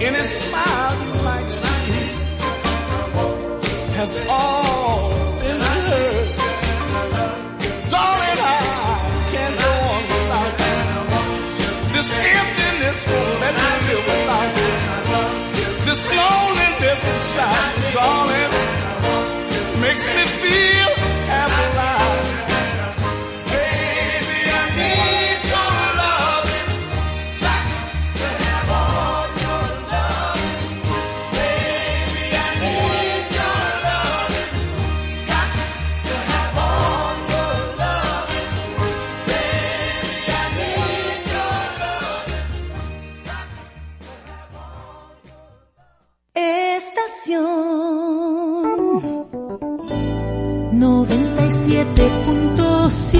In his smile you might see has all been hers. Darling, I can't go on without you. This emptiness won't let me live without you. This loneliness inside, darling, makes me feel 97.7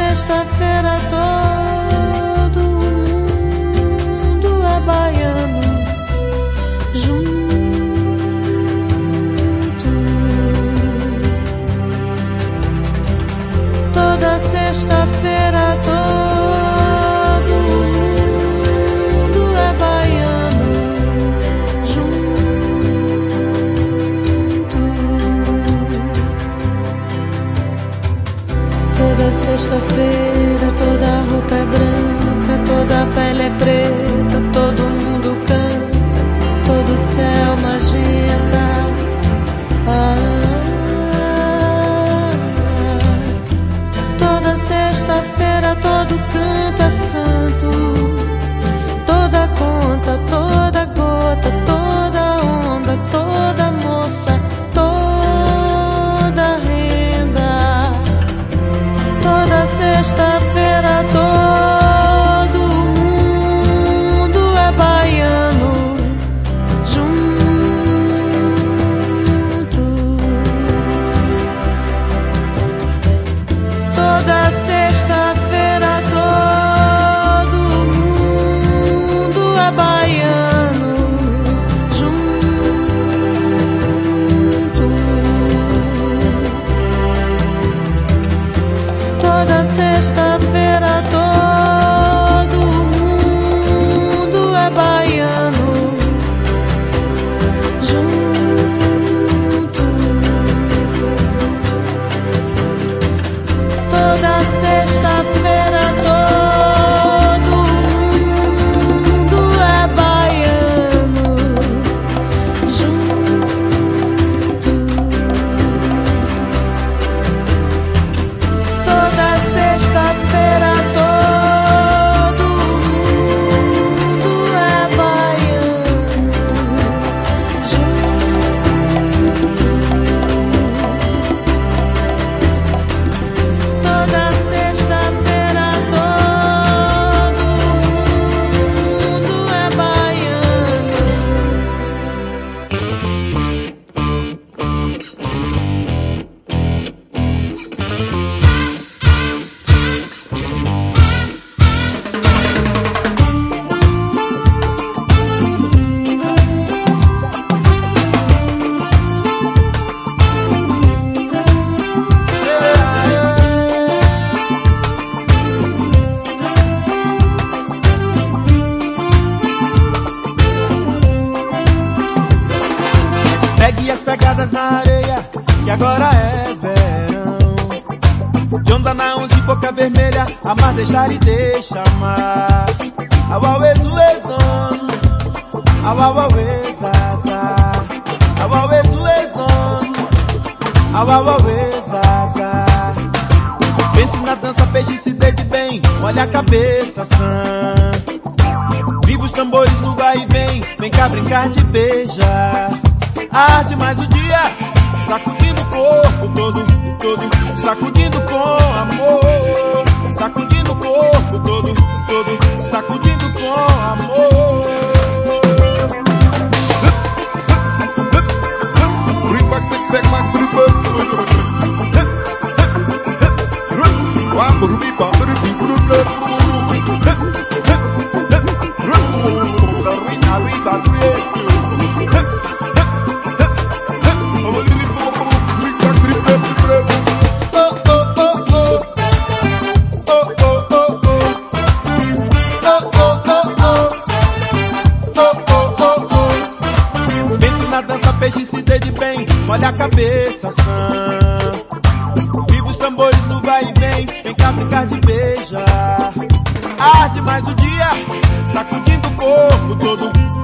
sexta-feira todo Sexta-feira, toda roupa é branca, toda pele é preta, todo mundo canta, todo céu magenta. Ah, toda sexta-feira, todo canto é santo,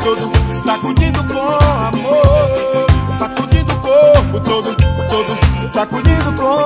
todo, sacudindo com amor. Sacudindo o corpo todo, todo, sacudindo com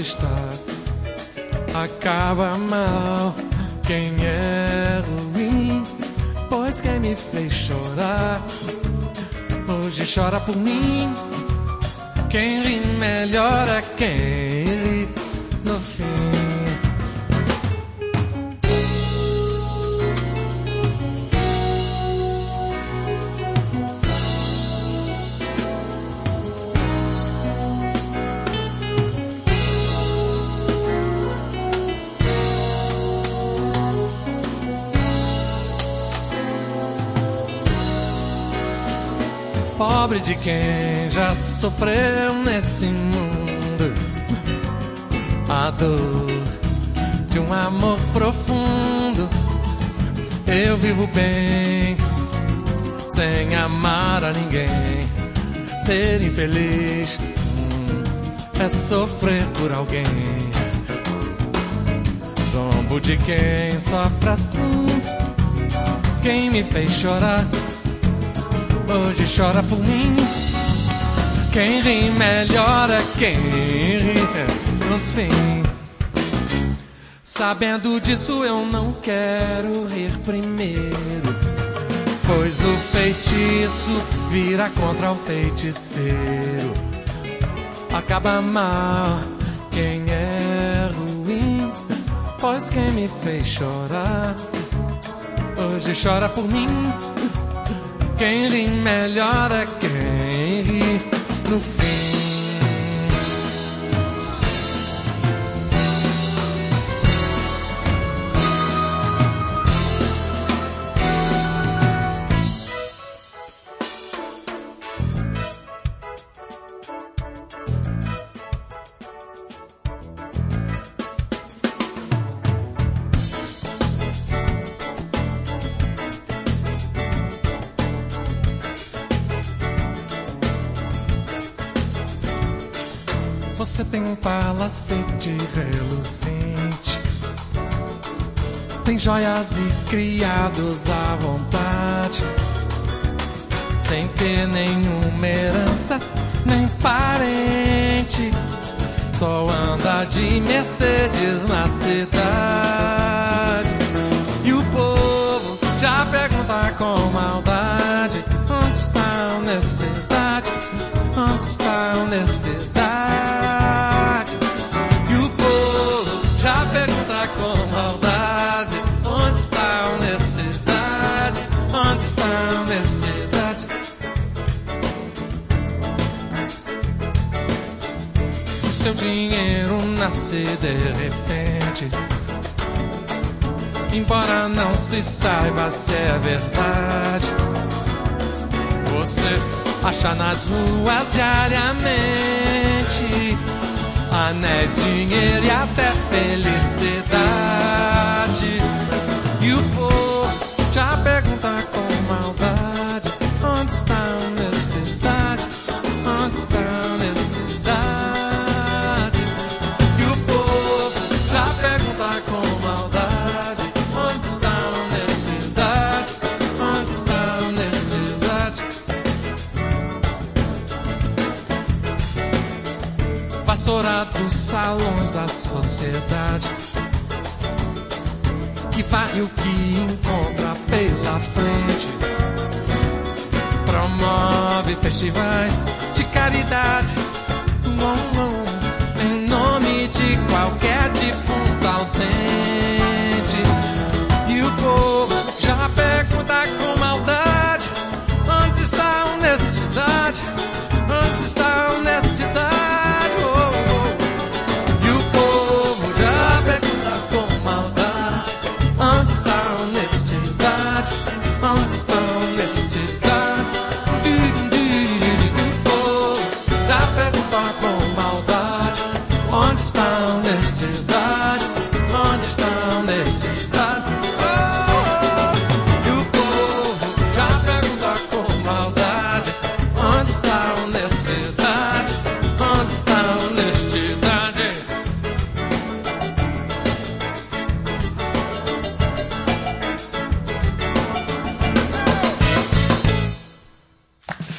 está. Acaba mal quem é ruim, pois quem me fez chorar, hoje chora por mim. Fez chorar hoje chora por mim. Quem ri melhor é quem ri no fim. Sabendo disso, eu não quero rir primeiro. Pois o feitiço vira contra o feiticeiro. Acaba mal quem é ruim. Pois quem me fez chorar, hoje chora por mim. Quem ri melhor é quem ri no fim. Palacete reluzente. Tem joias e criados à vontade. Sem ter nenhuma herança, nem parente. Só anda de Mercedes na cidade. E o povo já pergunta com maldade: Onde está a honestidade? Onde está a honestidade? Nasce de repente. Embora não se saiba se é verdade, você acha nas ruas diariamente anéis, dinheiro e até felicidade. Da sociedade que vai o que encontra pela frente. Promove festivais de caridade um, um, em nome de qualquer defunto ausente. E o povo já pergunta com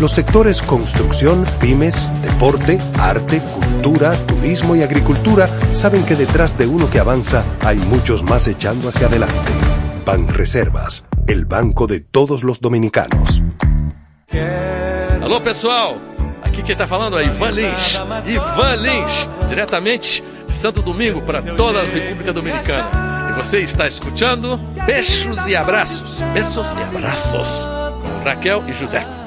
Los sectores construcción, pymes, deporte, arte, cultura, turismo y agricultura saben que detrás de uno que avanza hay muchos más echando hacia adelante. Ban Reservas, el banco de todos los dominicanos. Alô pessoal, aqui quem tá falando é Ivan Lins. Ivan Lins, diretamente de Santo Domingo para toda a República Dominicana. E você está escutando Beijos e Abraços. Beijos e Abraços. Com Raquel e José.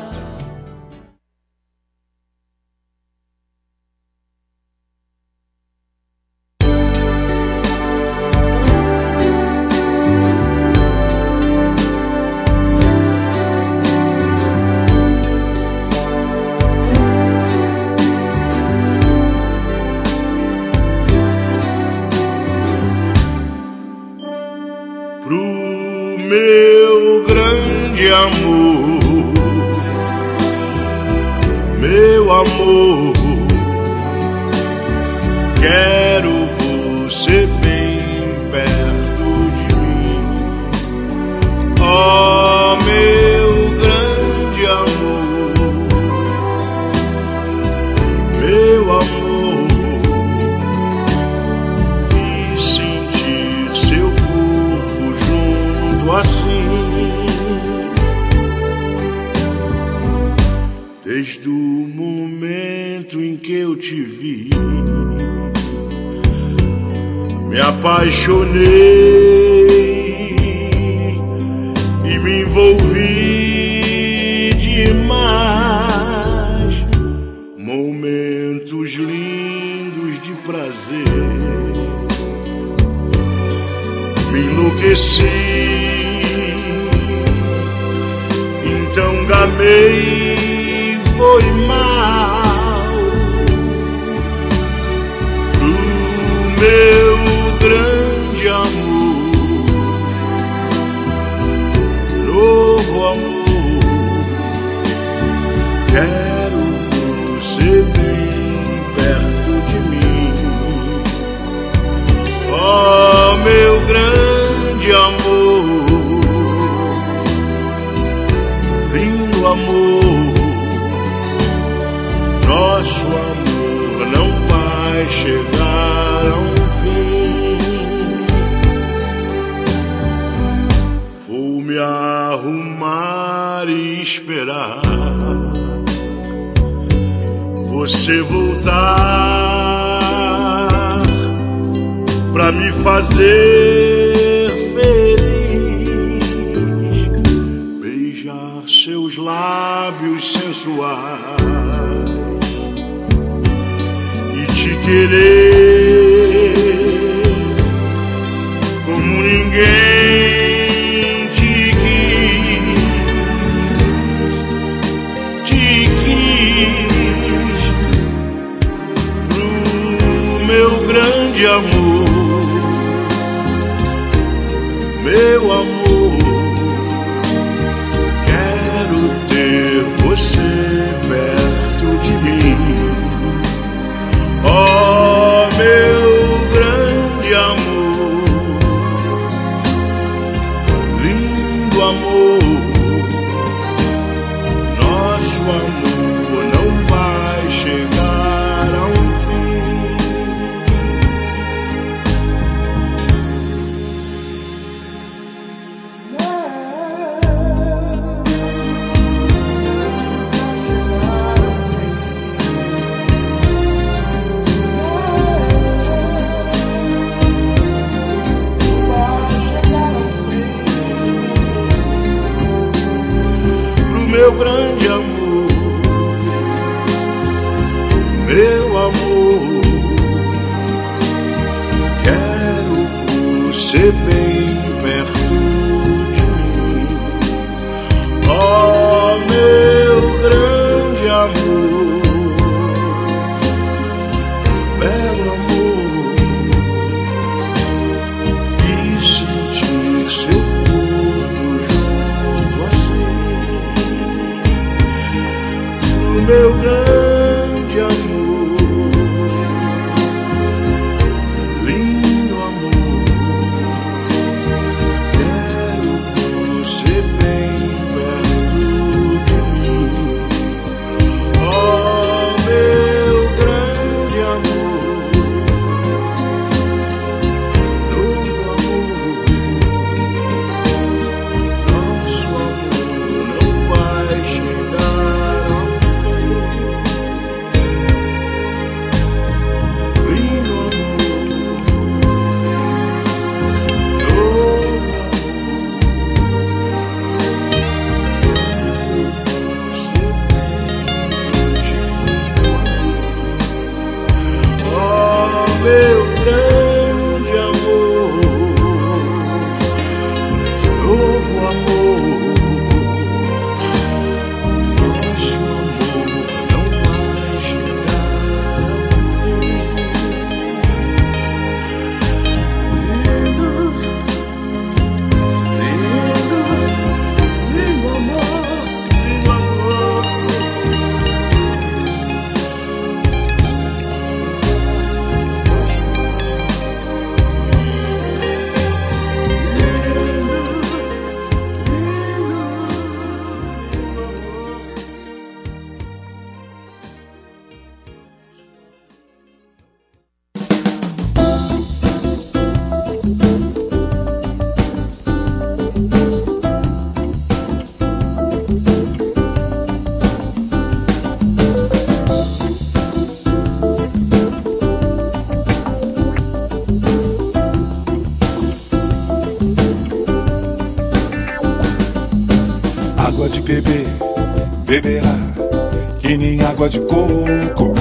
De coco,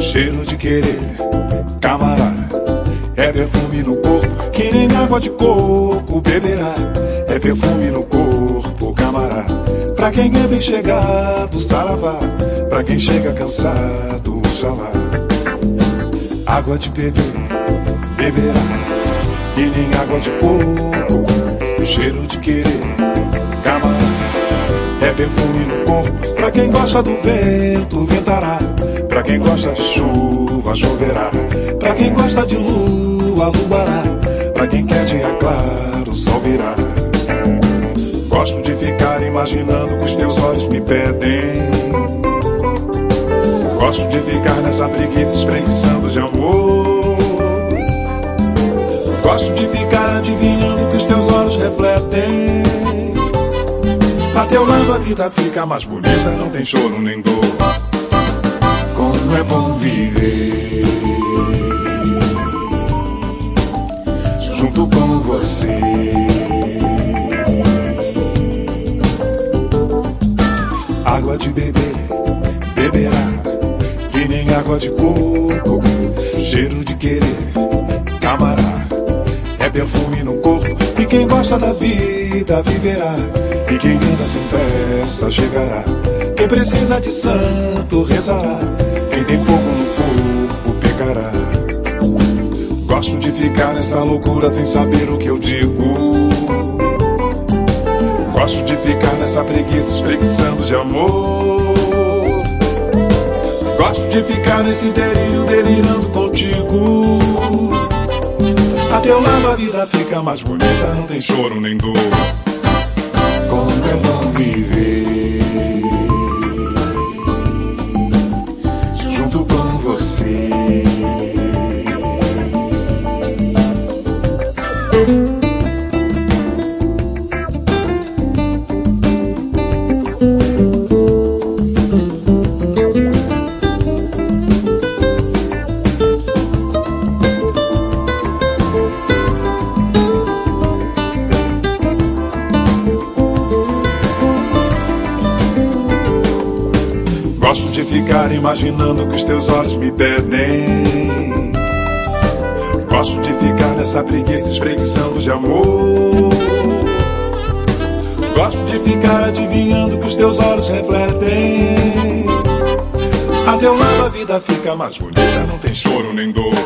cheiro de querer, camará, é perfume no corpo, que nem água de coco, beberá, é perfume no corpo, camará, pra quem é bem chegado, saravá, pra quem chega cansado, xalá, água de beber, beberá, que nem água de coco, cheiro de querer, perfume no corpo. Pra quem gosta do vento, ventará. Pra quem gosta de chuva, choverá. Pra quem gosta de lua, luará. Pra quem quer dia claro, sol virá. Gosto de ficar imaginando que os teus olhos me pedem. Gosto de ficar nessa preguiça espreguiçando de amor. Gosto de ficar adivinhando o que os teus olhos refletem. Lado a vida fica mais bonita, não tem choro nem dor. Como é bom viver junto com você. Água de beber, beberá, que nem água de coco, cheiro de querer, camará, é perfume no corpo. E quem gosta da vida viverá. E quem anda sem pressa chegará. Quem precisa de santo rezará. Quem tem fogo no corpo pecará. Gosto de ficar nessa loucura sem saber o que eu digo. Gosto de ficar nessa preguiça espreguiçando de amor. Gosto de ficar nesse delírio delirando contigo. A teu lado a vida fica mais bonita, não tem choro nem dor. Como é bom viver teus olhos me pedem. Gosto de ficar nessa preguiça espreguiçando de amor. Gosto de ficar adivinhando que os teus olhos refletem. A teu lado a vida fica mais bonita, não tem choro nem dor.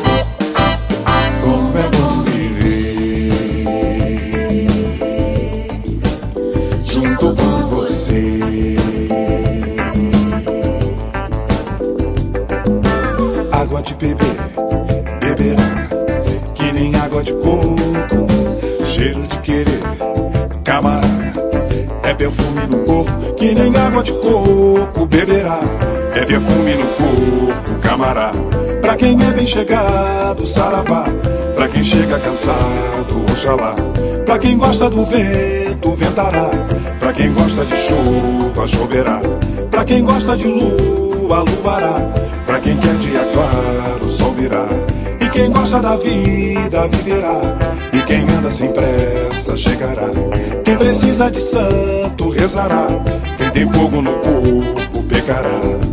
De coco, beberá, é perfume no corpo, camará, pra quem é bem chegado, saravá, pra quem chega cansado, oxalá, pra quem gosta do vento, ventará, pra quem gosta de chuva, choverá, pra quem gosta de lua, luará. Pra quem quer dia claro, sol virá. E quem gosta da vida, viverá. E quem anda sem pressa, chegará. Quem precisa de santo, rezará. Tem fogo no corpo, pecará.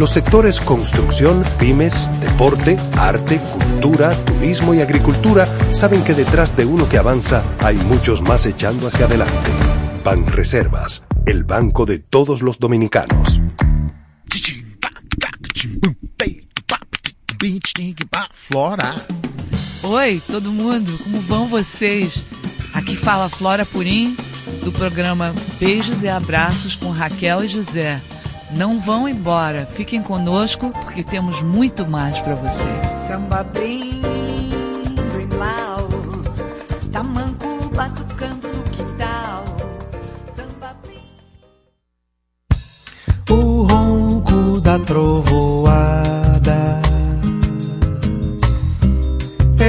Los sectores construcción, pymes, deporte, arte, cultura, turismo y agricultura saben que detrás de uno que avanza hay muchos más echando hacia adelante. Banreservas, el banco de todos los dominicanos. Flora. Oi, todo mundo, como vão vocês? Aqui fala Flora Purim, do programa Beijos e Abraços com Raquel e José. Não vão embora, fiquem conosco porque temos muito mais para vocês. Samba bem, bem lau, tamanco batucando no quintal. Samba bem. o ronco da trovoada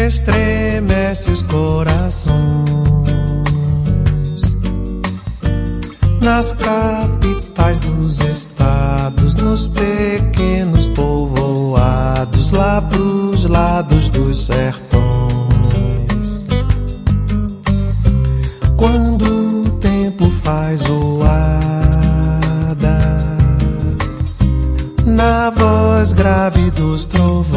estremece os corações nas capitais dos estados, nos pequenos povoados, lá pros lados dos sertões. Quando o tempo faz zoada, na voz grave dos trovões.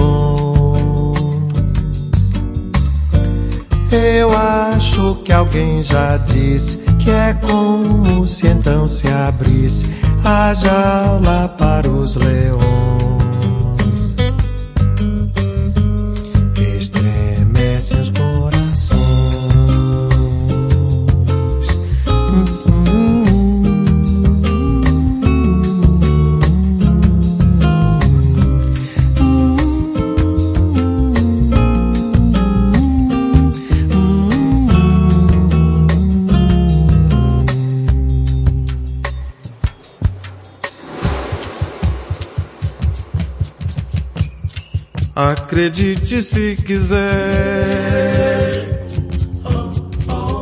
Eu acho que alguém já disse que é como se então se abrisse a jaula para os leões. Acredite se quiser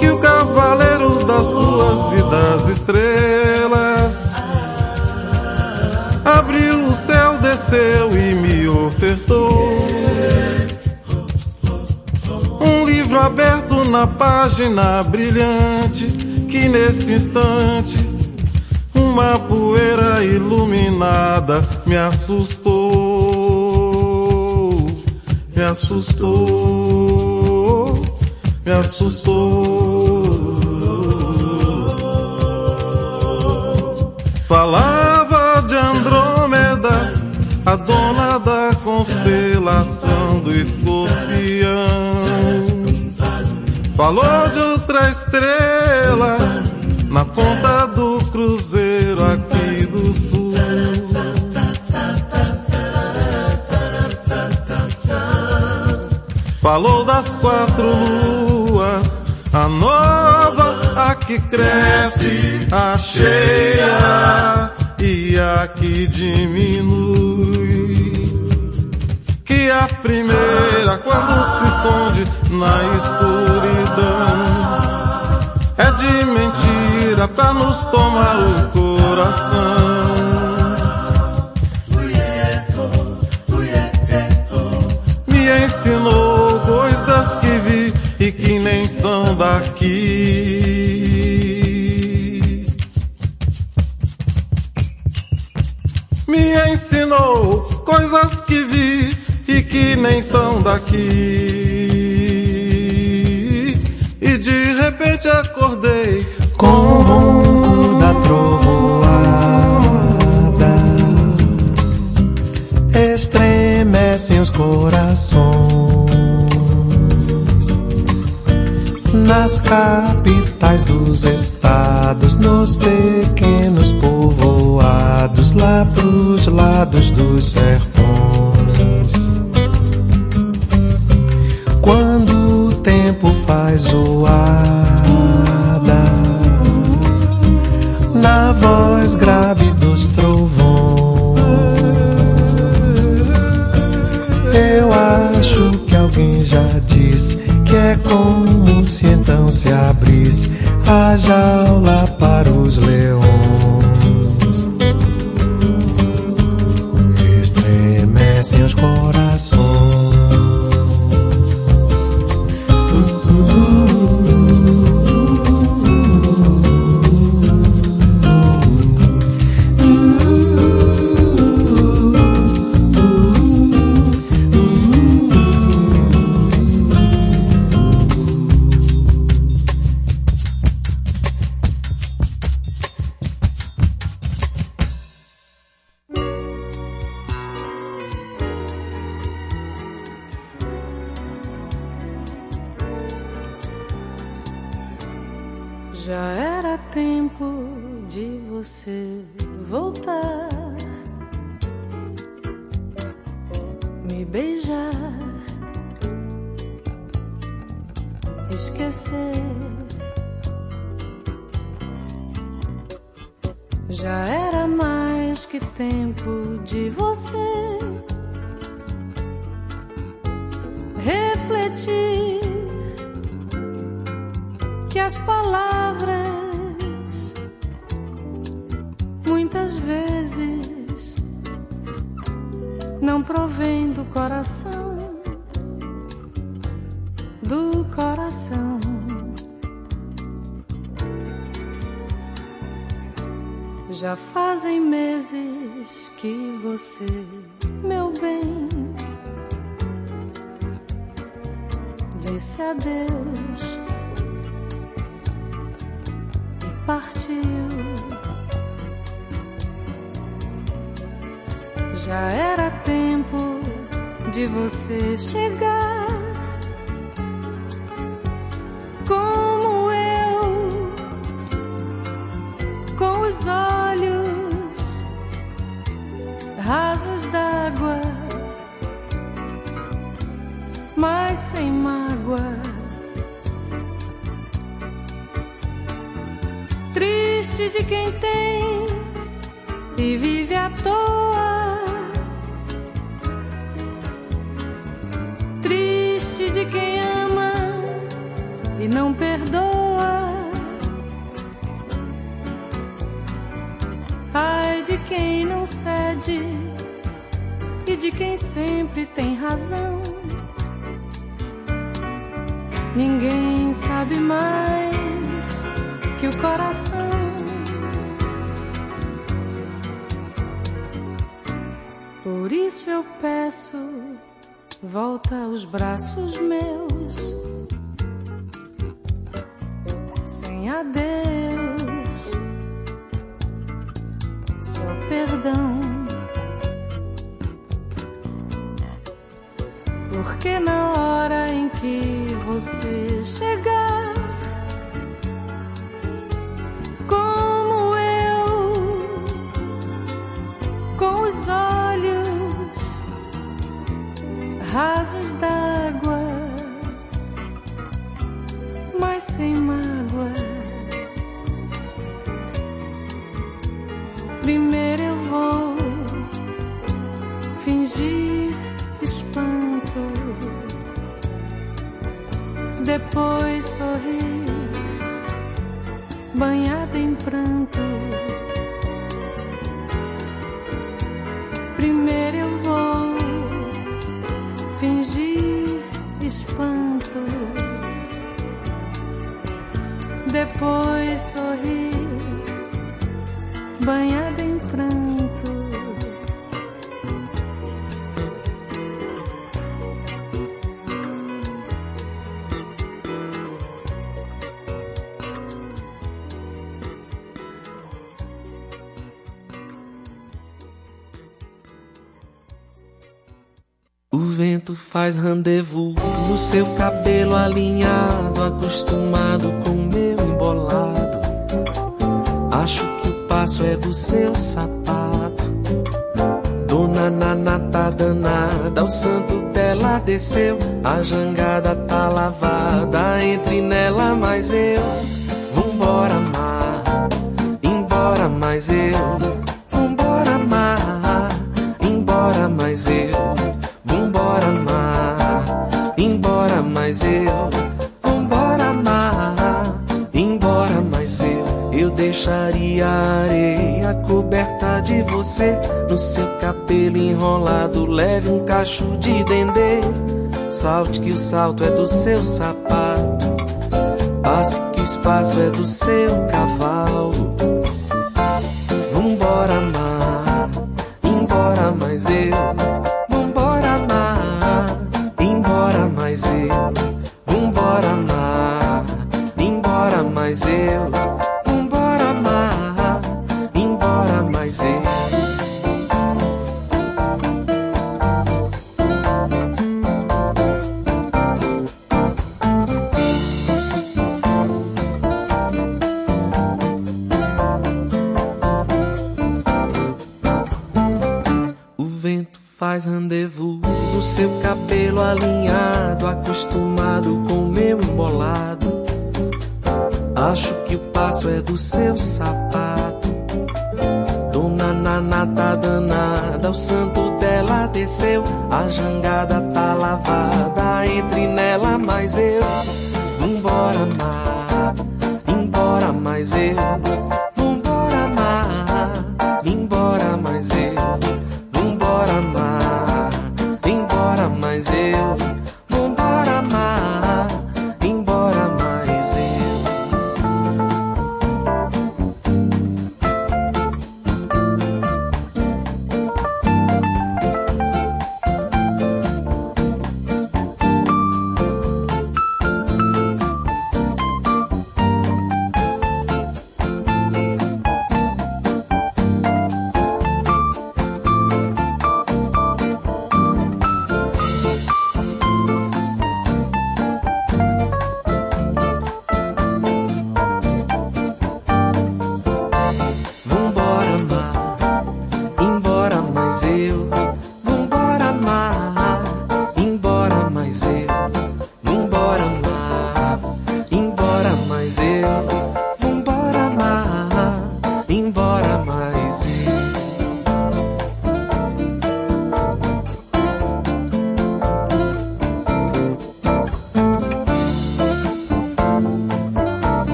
que o cavaleiro das luas e das estrelas abriu o céu, desceu e me ofertou um livro aberto na página brilhante que nesse instante uma poeira iluminada me assustou, me assustou, me assustou. Falava de Andrômeda, a dona da constelação do escorpião. Falou de outra estrela na ponta do cruzeiro Falou das quatro luas, a nova, a que cresce, a cheia e a que diminui. Que a primeira, quando se esconde na escuridão, é de mentira pra nos tomar o coração. Daqui. Me ensinou coisas que vi e que nem são daqui. E de repente acordei com o ronco da trovoada. Estremecem os corações nas capitais dos estados, nos pequenos povoados, lá pros lados dos sertões. Quando o tempo faz zoada, na voz grave dos trovões, eu acho que alguém já disse que é então se abrisse a jaula para os leões. Aos braços meus, sem adeus, só perdão. Porque na hora em que você chegar, como eu, com os olhos rasos d'água, mas sem mágoa. Primeiro eu vou fingir espanto, depois sorrir, banhada em pranto. Primeiro depois sorrir, banhada em pranto. O vento faz rendezvous no seu cabelo alinhado, acostumado com meu. Acho que o passo é do seu sapato. Dona Nana tá danada, o santo dela desceu. A jangada tá lavada, entre nela mais eu. Vambora, mar, embora mais eu. No seu cabelo enrolado, leve um cacho de dendê. Salte que o salto é do seu sapato. Passe que o espaço é do seu cavalo.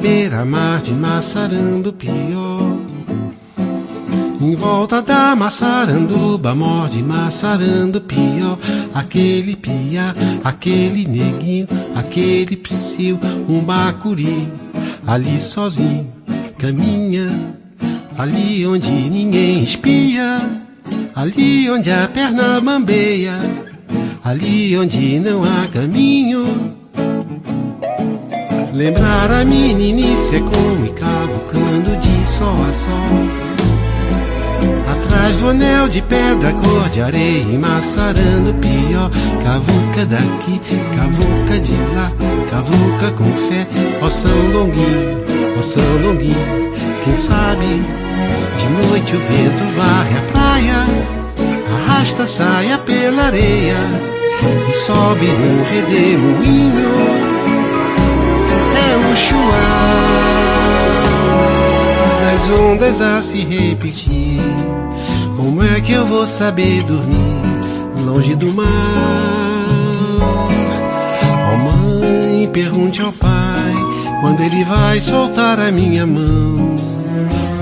Beira-mar de Massarandupió. Em volta da Massaranduba, morde Massarandupió. Aquele piá, aquele neguinho, aquele psiu, um bacuri. Ali sozinho, caminha. Ali onde ninguém espia. Ali onde a perna bambeia. Ali onde não há caminho. Lembrar a meninice é como ir cavucando de sol a sol. Atrás do anel de pedra, cor de areia, emassarando pior. Cavuca daqui, cavuca de lá, cavuca com fé. Ó São Longuinho, ó São Longuinho, quem sabe de noite o vento varre a praia, arrasta a saia pela areia e sobe num redemoinho chuar das ondas a se repetir. Como é que eu vou saber dormir longe do mar? Oh, mãe, pergunte ao pai quando ele vai soltar a minha mão.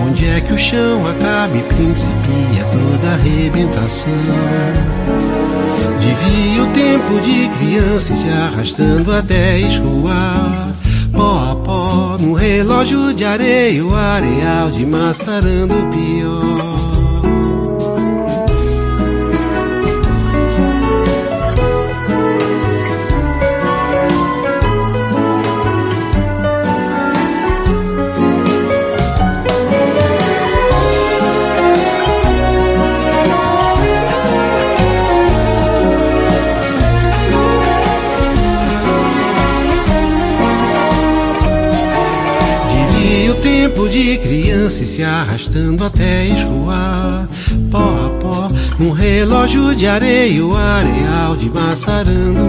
Onde é que o chão acaba e principia toda a arrebentação? Devia o tempo de criança se arrastando até escoar pó a pó, no relógio de areia, o areal de Massarando pior. De criança e se arrastando até escoar. Pó a pó, um relógio de areia, o areal de Massarando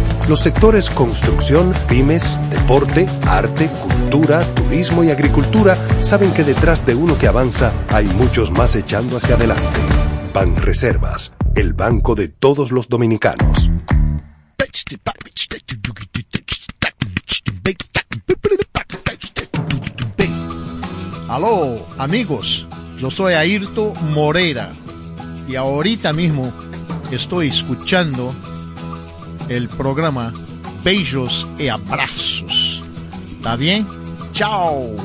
Los sectores construcción, pymes, deporte, arte, cultura, turismo y agricultura saben que detrás de uno que avanza hay muchos más echando hacia adelante. Ban Reservas, el banco de todos los dominicanos. Aló, amigos, yo soy Ayrto Moreira y ahorita mismo estoy escuchando el programa Beijos y Abrazos. ¿Está bien? Chao.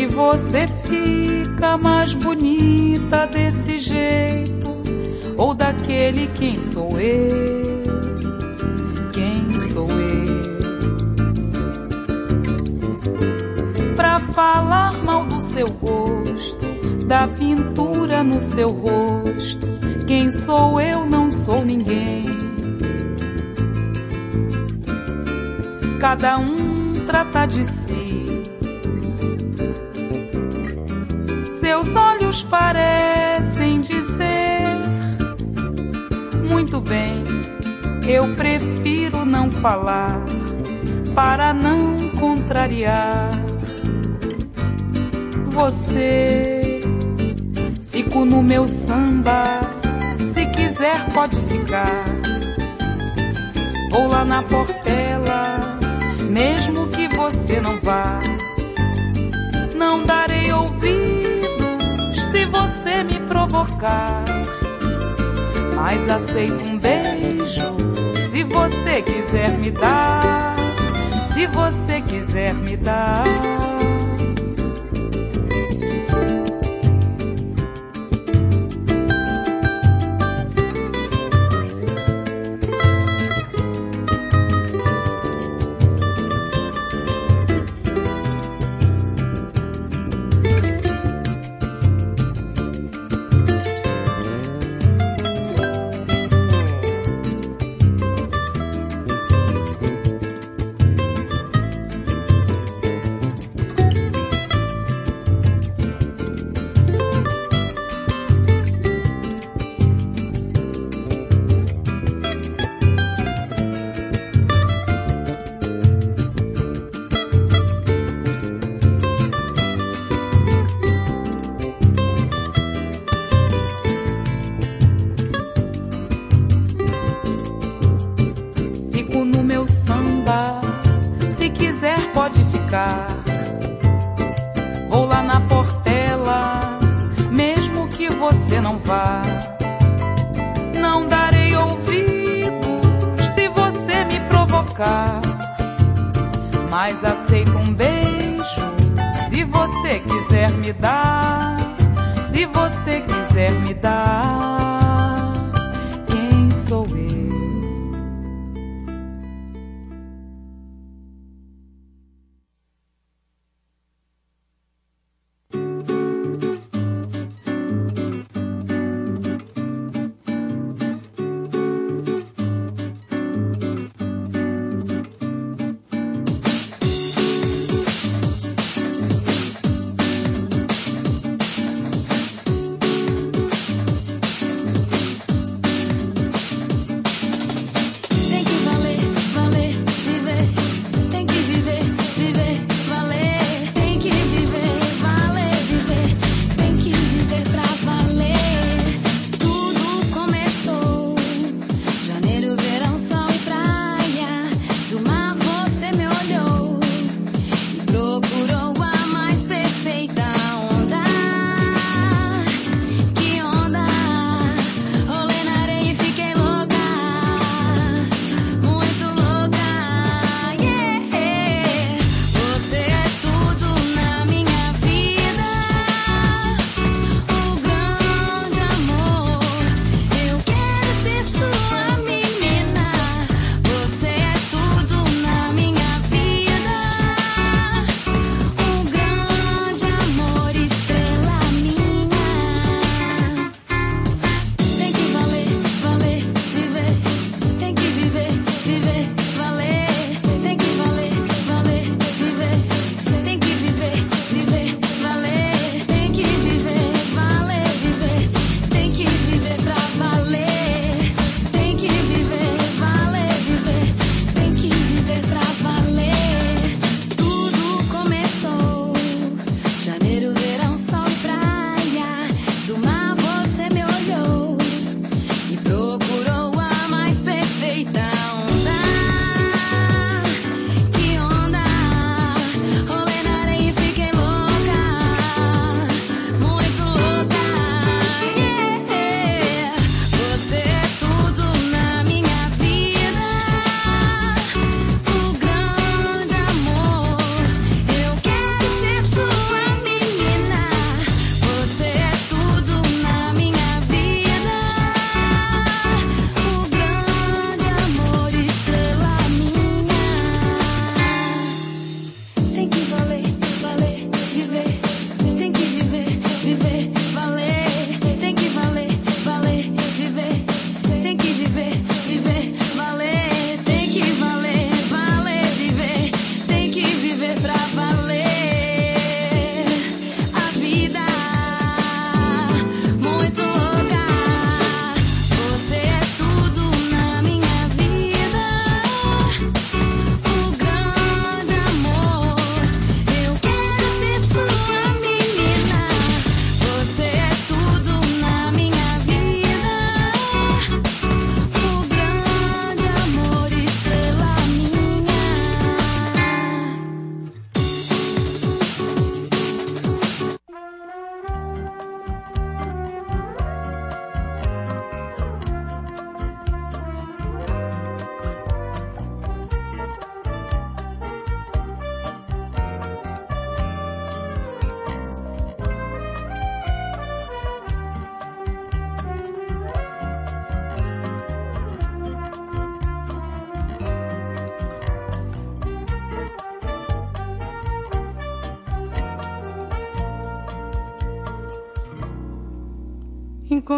Que você fica mais bonita desse jeito ou daquele quem sou eu? Quem sou eu? Pra falar mal do seu rosto, da pintura no seu rosto, quem sou eu? Não sou ninguém. Cada um trata de si. Olhos parecem dizer muito bem. Eu prefiro não falar para não contrariar você. Fico no meu samba, se quiser pode ficar. Vou lá na portela, mesmo que você não vá. Não darei você me provocar. Mas aceito um beijo se você quiser me dar. Se você quiser me dar.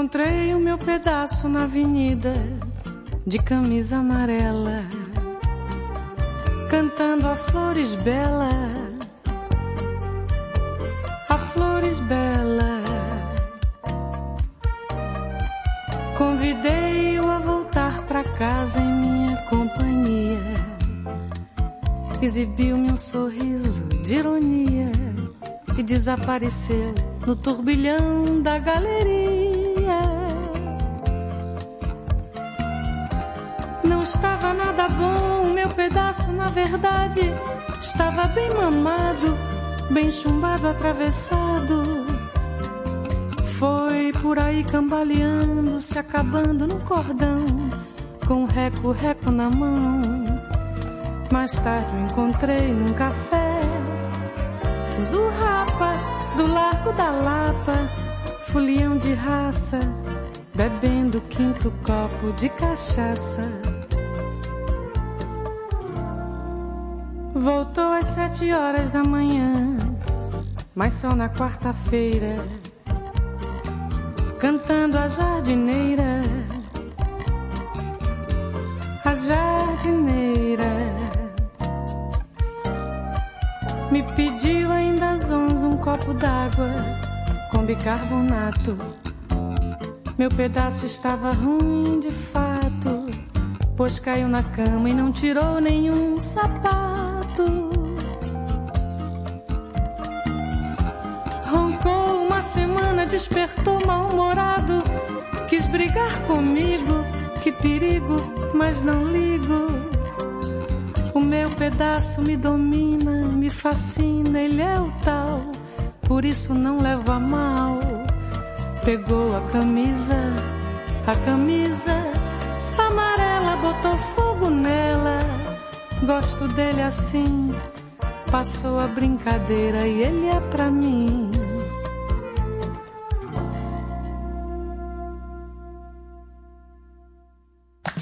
Encontrei o meu pedaço na avenida de camisa amarela, cantando a flores bela, a flores bela. Convidei-o a voltar pra casa em minha companhia. Exibiu-me um sorriso de ironia e desapareceu no turbilhão da galeria. Não estava nada bom, meu pedaço, na verdade, estava bem mamado, bem chumbado, atravessado. Foi por aí cambaleando, se acabando no cordão, com reco-reco na mão. Mais tarde o encontrei num café, Zurrapa, do Largo da Lapa, fulião de raça, bebendo quinto copo de cachaça. Voltou às sete horas da manhã, mas só na quarta-feira, cantando a jardineira, a jardineira. Me pediu ainda às onze um copo d'água com bicarbonato. Meu pedaço estava ruim de fato, pois caiu na cama e não tirou nenhum sapato. Roncou uma semana, despertou mal-humorado. Quis brigar comigo, que perigo, mas não ligo. O meu pedaço me domina, me fascina, ele é o tal, por isso não levo a mal. Pegou a camisa, a camisa amarela, botou fogo nela. Gosto dele assim, passou a brincadeira e ele é pra mim.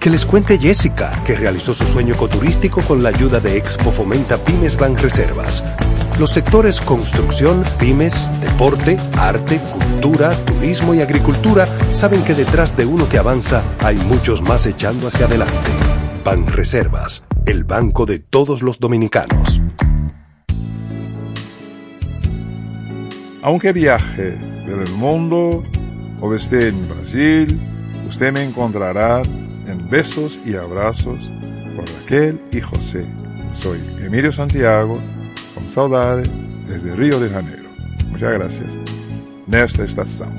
Que les cuente Jessica, que realizó su sueño ecoturístico con la ayuda de Expo Fomenta Pymes Banreservas. Los sectores construcción, pymes, deporte, arte, cultura, turismo y agricultura saben que detrás de uno que avanza hay muchos más echando hacia adelante. Banreservas, el banco de todos los dominicanos. Aunque viaje por el mundo o esté en Brasil, usted me encontrará en besos y abrazos por Raquel y José. Soy Emilio Santiago, con saudade desde Río de Janeiro. Muchas gracias. Nesta estação.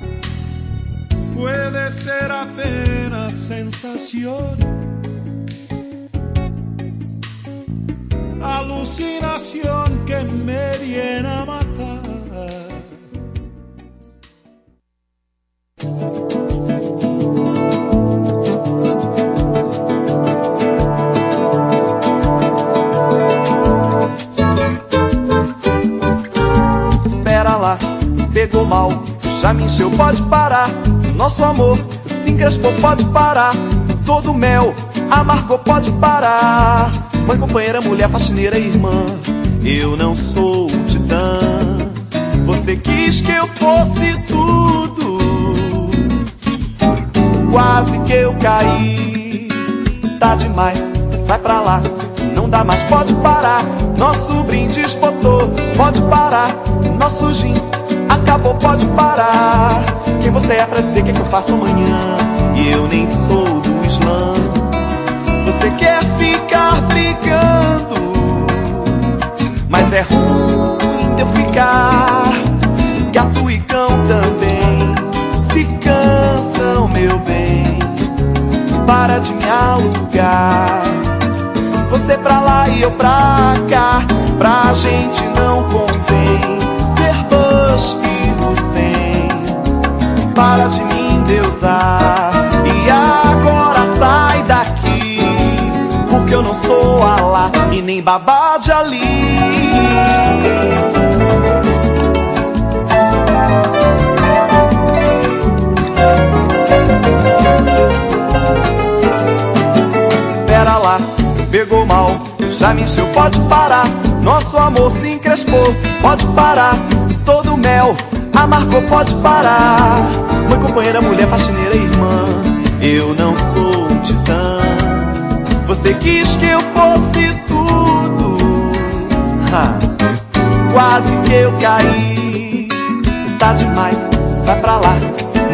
Puede ser apenas sensación, alucinación que me viene a matar. Pegou mal, já me encheu, pode parar. Nosso amor se encrespou, pode parar. Todo mel amargou, pode parar. Mãe, companheira, mulher, faxineira, irmã. Eu não sou um titã. Você quis que eu fosse tudo. Quase que eu caí. Tá demais, sai pra lá. Não dá mais, pode parar. Nosso brinde espotou, pode parar. Nosso gin acabou, pode parar. Quem você é pra dizer o que, é que eu faço amanhã? E eu nem sou do Islã. Você quer ficar brigando, mas é ruim de eu ficar. Gato e cão também se cansam, meu bem. Para de me alugar. Você pra lá e eu pra cá. Pra gente não convém para de me endeusar. E agora sai daqui, porque eu não sou alá e nem babá de ali. Pera lá, pegou mal, já me encheu, pode parar. Nosso amor se encrespou, pode parar. Todo mel amargou, pode parar. Mãe, companheira, mulher, faxineira, irmã. Eu não sou um titã. Você quis que eu fosse tudo. Ha, quase que eu caí. Tá demais, sai pra lá.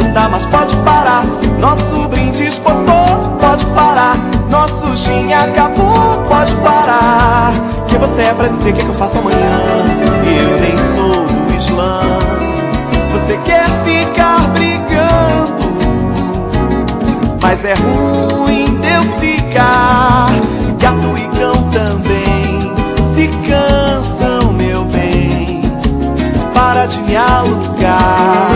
Não dá mais, pode parar. Nosso brinde esgotou, pode parar. Nosso gin acabou, pode parar. Quem você é pra dizer o que, é que eu faço amanhã? Eu nem sou do Islã. Mas é ruim de eu ficar. Gato e cão também se cansam, meu bem. Para de me alugar.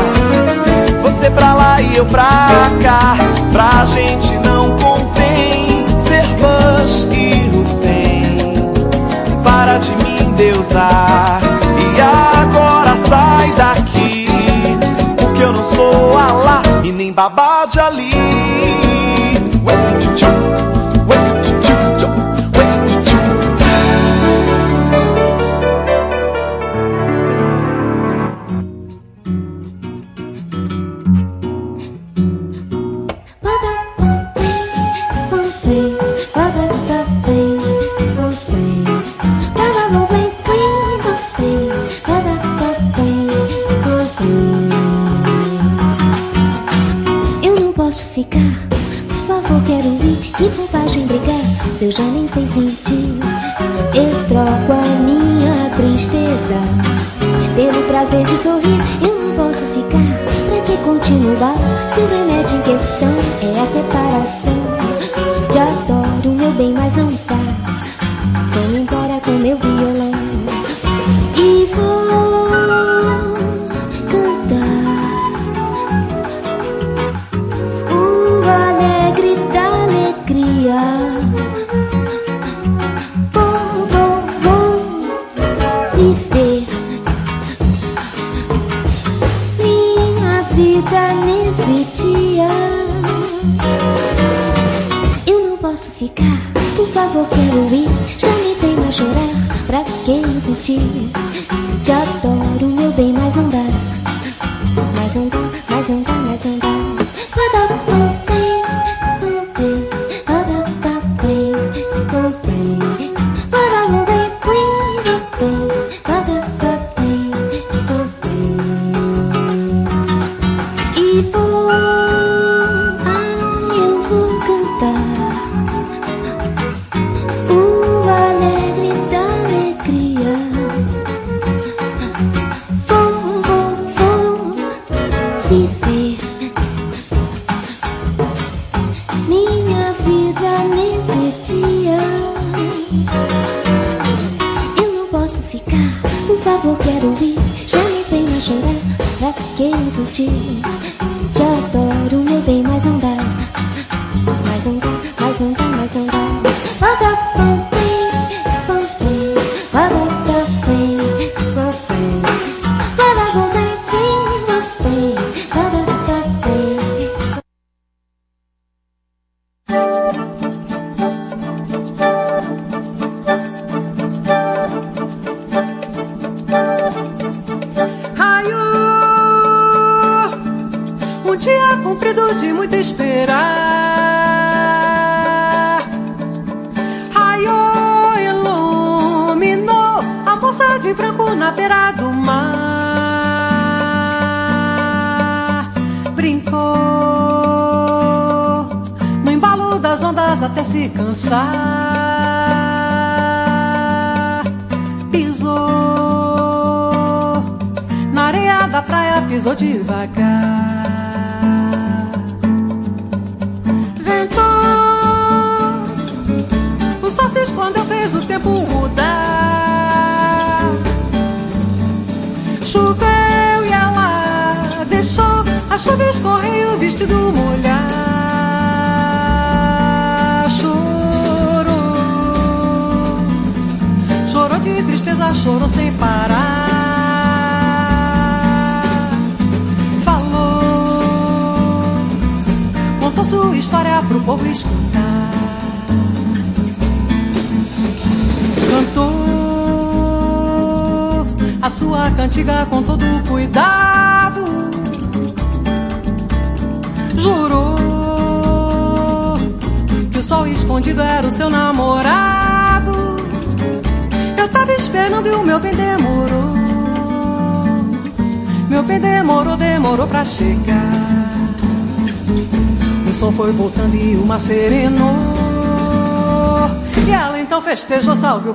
Você pra lá e eu pra cá. Pra gente não convém ser Bush e Hussein. Para de me endeusar. E agora sai daqui. Porque eu não sou Alá e nem babá de Ali. Que bobagem brigar, eu já nem sei sentir. Eu troco a minha tristeza pelo prazer de sorrir. Eu não posso ficar, pra que continuar? Se o remédio em questão é a separação.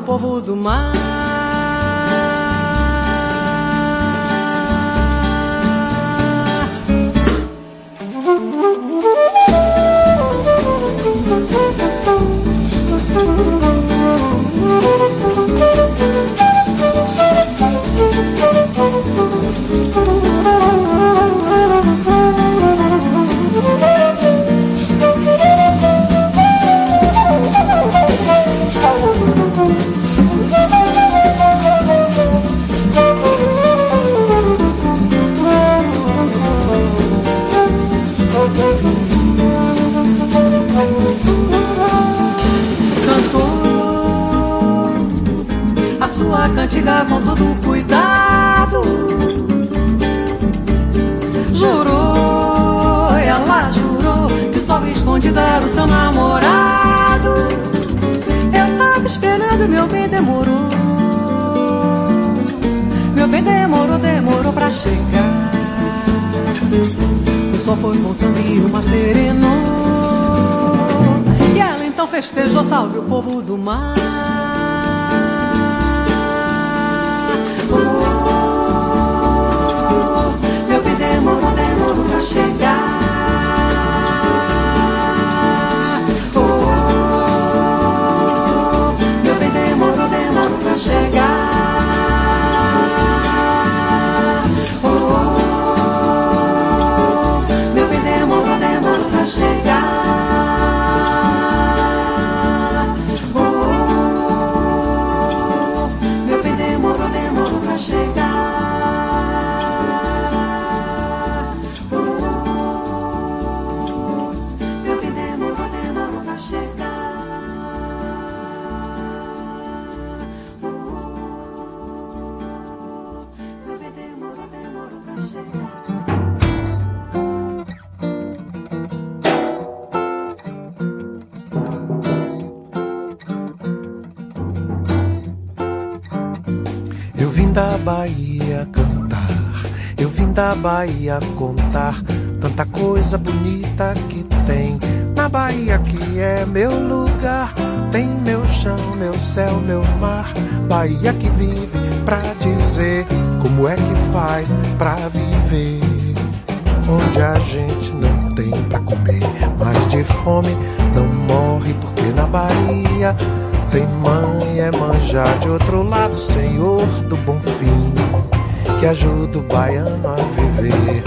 Povo do mar. O sol foi voltando e uma serenou. E ela então festejou, salve o povo do mar. Meu Bahia contar tanta coisa bonita que tem. Na Bahia que é meu lugar, tem meu chão, meu céu, meu mar. Bahia que vive pra dizer como é que faz pra viver. Onde a gente não tem pra comer, mas de fome não morre, porque na Bahia tem mãe, é manjar de outro lado, Senhor do bom fim, que ajuda o baiano a viver,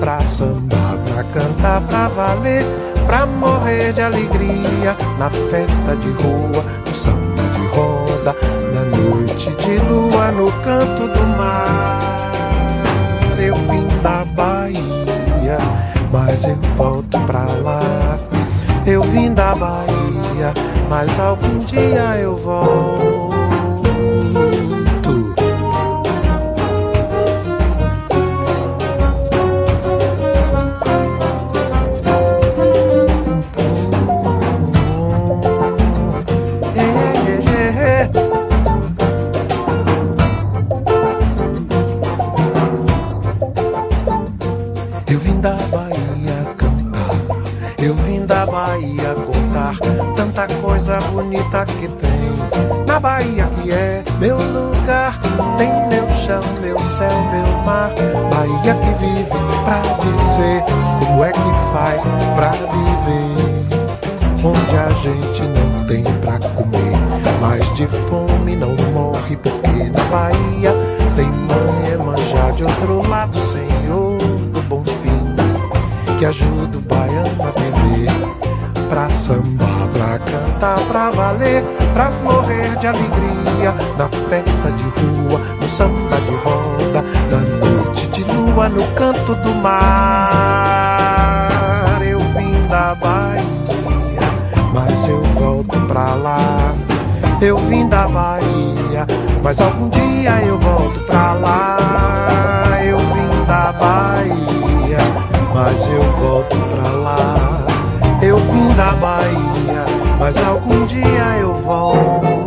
pra sambar, pra cantar, pra valer, pra morrer de alegria, na festa de rua, no samba de roda, na noite de lua, no canto do mar. Eu vim da Bahia, mas eu volto pra lá. Eu vim da Bahia, mas algum dia eu volto. Gente não tem pra comer, mas de fome não morre, porque na Bahia tem mãe, manjar de outro lado, Senhor do bom fim, que ajuda o baiano a viver. Pra sambar, pra cantar, pra valer, pra morrer de alegria, na festa de rua, no samba de roda, na noite de lua, no canto do mar. Eu vim da Bahia, mas algum dia eu volto pra lá. Eu vim da Bahia, mas eu volto pra lá. Eu vim da Bahia, mas algum dia eu volto.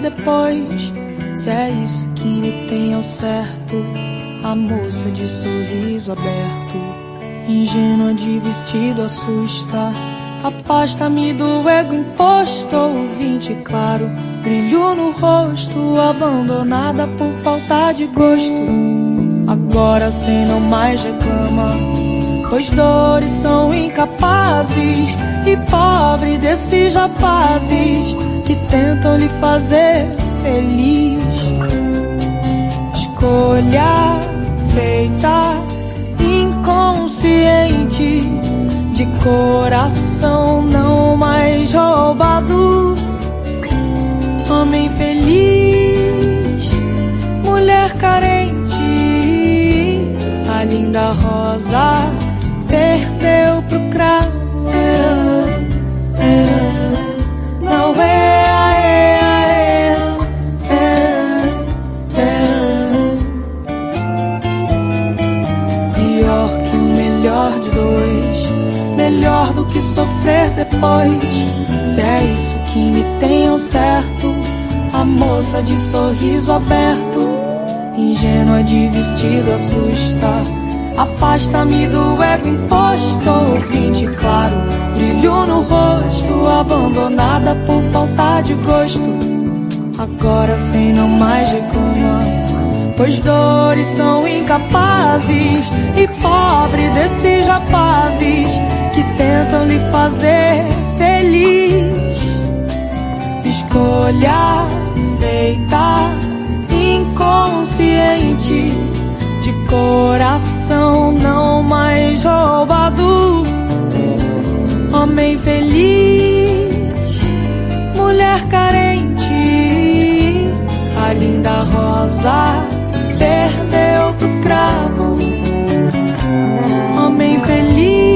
Depois. Se é isso que me tem ao certo, a moça de sorriso aberto, ingênua de vestido assusta. Afasta-me do ego imposto, ouvinte claro, brilho no rosto, abandonada por falta de gosto. Agora sem não mais reclama, pois dores são incapazes, e pobre desses rapazes que tentam lhe fazer feliz. Escolha feita inconsciente de coração não mais roubado. Homem feliz, mulher carente, a linda rosa perdeu pro cravo. Sofrer depois. Se é isso que me tem ao certo, a moça de sorriso aberto, ingênua de vestido assusta. Afasta-me do ego imposto, ouvinte claro, brilho no rosto, abandonada por falta de gosto. Agora sem não mais reclama, pois dores são incapazes e pobre desses rapazes que tentam lhe fazer feliz. Escolha feita inconsciente de coração não mais roubado. Homem feliz, mulher carente, a linda rosa perdeu pro cravo. Homem feliz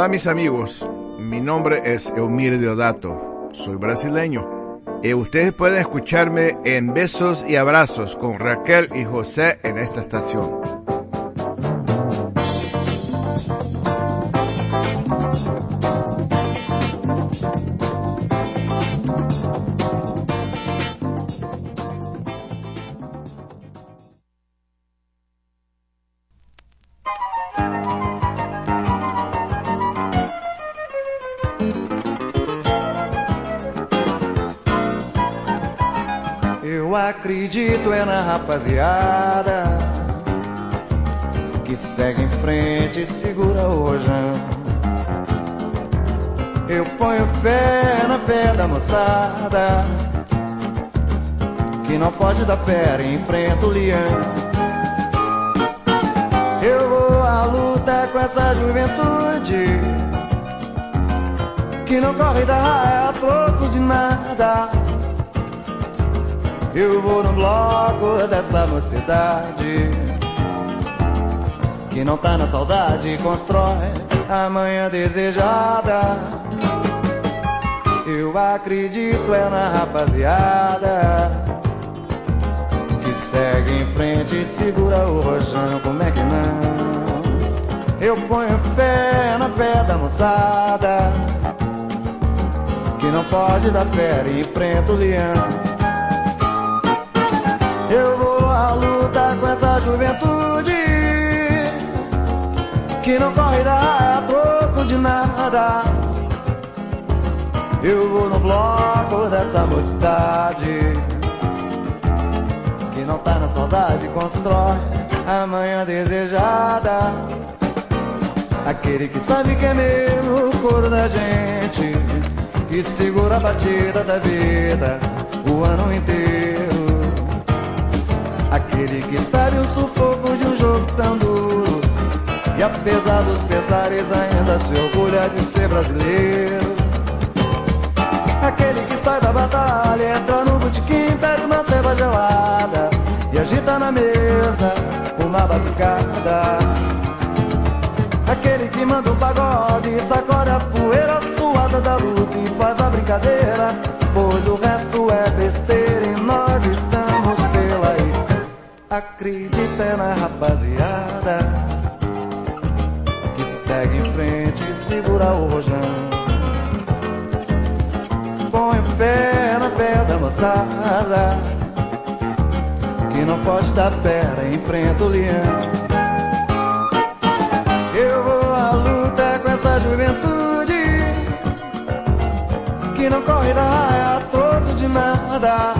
Hola mis amigos, mi nombre es Eumir Deodato, soy brasileño. Y ustedes pueden escucharme en Besos y Abrazos con Raquel y José en esta estación. Acredito é na rapaziada que segue em frente e segura o rojão. Eu ponho fé na fé da moçada que não foge da fera e enfrenta o leão. Eu vou à luta com essa juventude que não corre da raia a troco de nada. Eu vou no bloco dessa mocidade que não tá na saudade constrói a manhã desejada. Eu acredito é na rapaziada que segue em frente e segura o rojão. Como é que não? Eu ponho fé na fé da moçada que não pode dar fé e enfrenta o leão. Eu vou à luta com essa juventude que não corre da a troco de nada. Eu vou no bloco dessa mocidade que não tá na saudade, constrói a manhã desejada. Aquele que sabe que é mesmo o coro da gente, que segura a batida da vida o ano inteiro. Aquele que sabe o sufoco de um jogo tão duro. E apesar dos pesares ainda se orgulha de ser brasileiro. Aquele que sai da batalha, entra no botequim, pega uma ceva gelada E agita na mesa uma batucada. Aquele que manda um pagode, sacode a poeira suada da luta e faz a brincadeira Pois o resto é besteira Acredita na rapaziada segue em frente e segura o rojão. Põe fé na fé da moçada, que não foge da fera, enfrenta o leão. Eu vou à luta com essa juventude, que não corre da raia a troco de nada.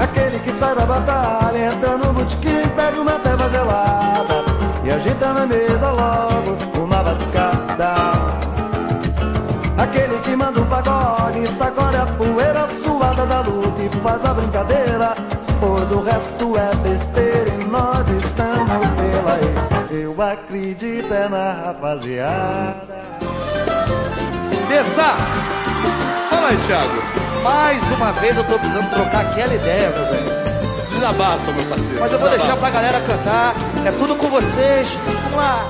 Aquele que sai da batalha, entra no botequim, pega uma ceva gelada e agita na mesa logo uma batucada. Aquele que manda um pagode, sacode a poeira suada da luta e faz a brincadeira. Pois o resto é besteira e nós estamos pela aí. Eu acredito é na rapaziada. Dessa! Fala aí, Thiago. Mais uma vez eu tô precisando trocar aquela ideia, meu velho. Desabafa, meu parceiro. Mas eu vou desabafa. deixar pra galera cantar. É tudo com vocês. Vamos lá.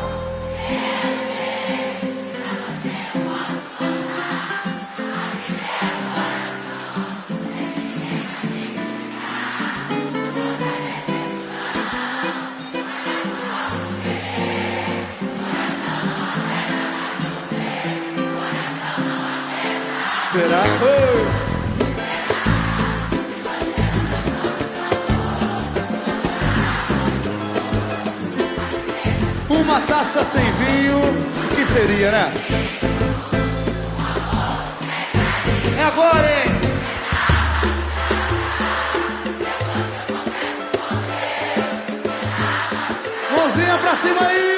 Será? Uma taça sem vinho, que seria, né? É agora, hein? Mãozinha pra cima aí!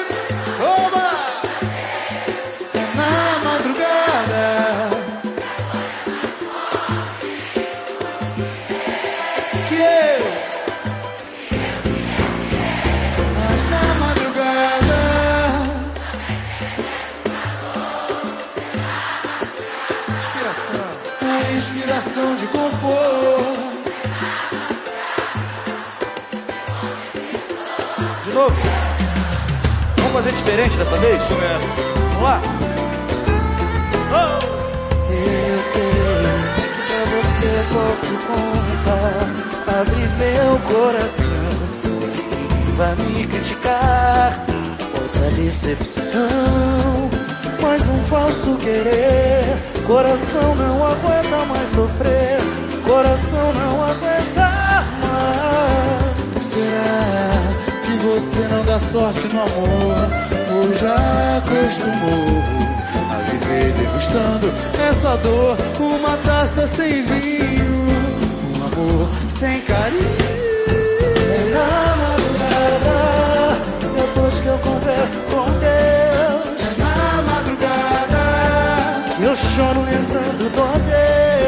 diferente dessa vez? Começa. Vamos lá? Oh! Eu sei que pra você posso contar. Abre meu coração. Sei que vai me criticar. Outra decepção. Mais um falso querer. Coração não aguenta mais sofrer. Coração não aguenta mais. Será? que você não dá sorte no amor. Eu já acostumou a viver degustando essa dor. Uma taça sem vinho, um amor sem carinho. É na madrugada, depois que eu converso com Deus. É na madrugada, eu choro lembrando do Deus.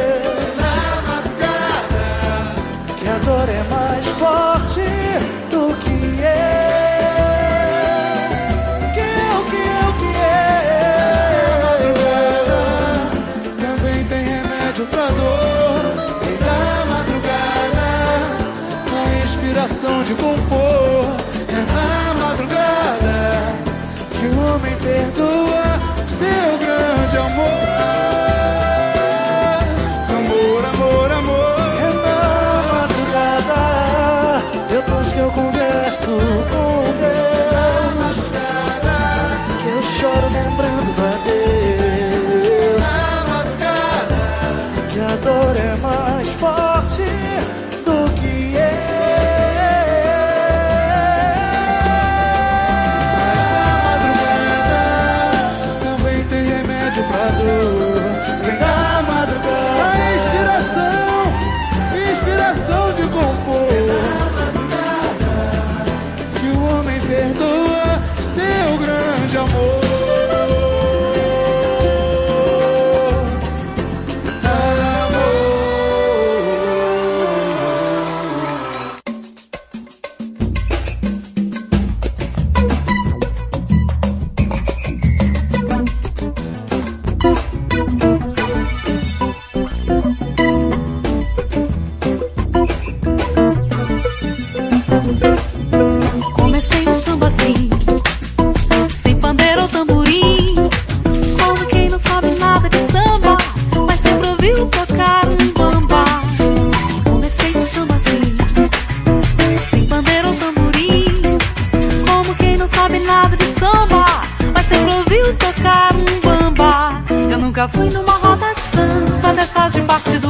you won't fui numa roda de samba dessas de partida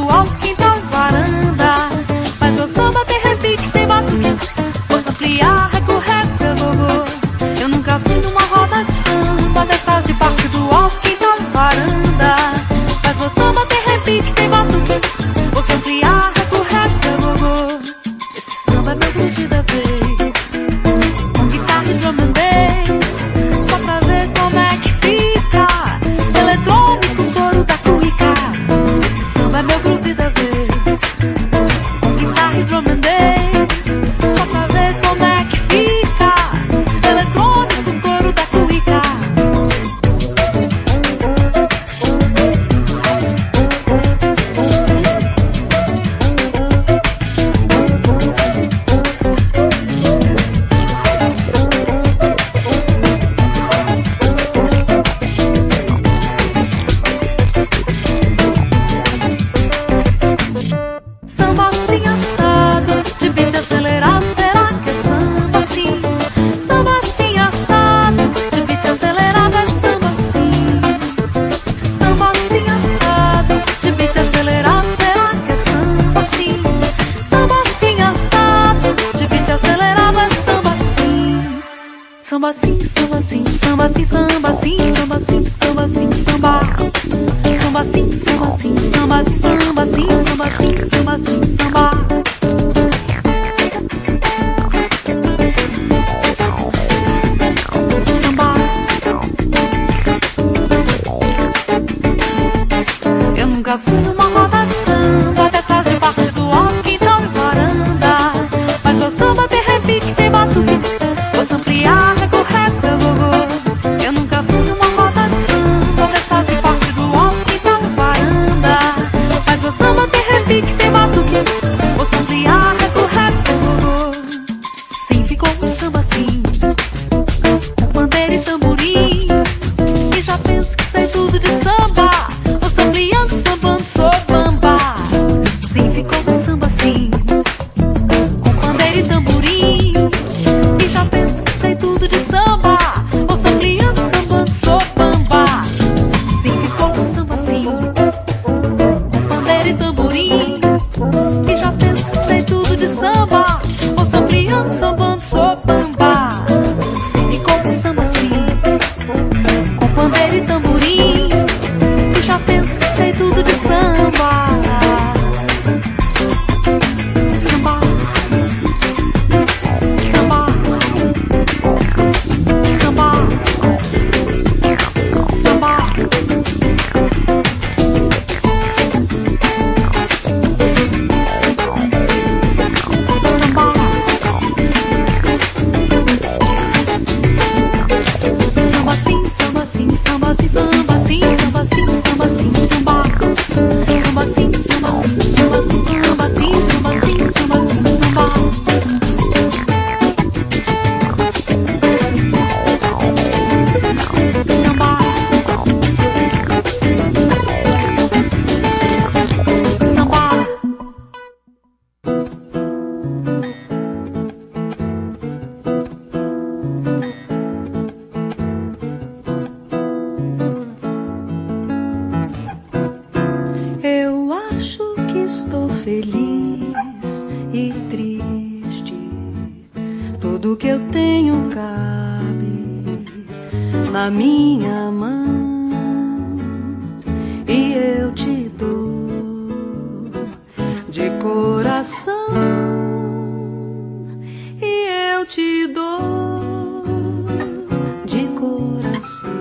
que eu tenho cabe na minha mão e eu te dou de coração e eu te dou de coração.